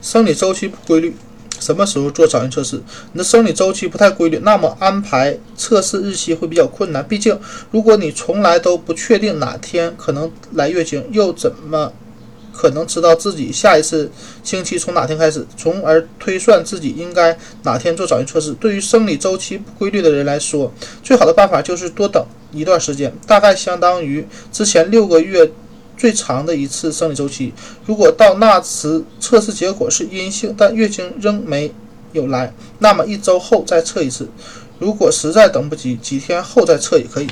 生理周期不规律，什么时候做早孕测试？你的生理周期不太规律，那么安排测试日期会比较困难。毕竟，如果你从来都不确定哪天可能来月经，又怎么可能知道自己下一次经期从哪天开始，从而推算自己应该哪天做早孕测试？对于生理周期不规律的人来说，最好的办法就是多等一段时间，大概相当于之前六个月。最长的一次生理周期，如果到那时测试结果是阴性，但月经仍没有来，那么一周后再测一次。如果实在等不及，几天后再测也可以。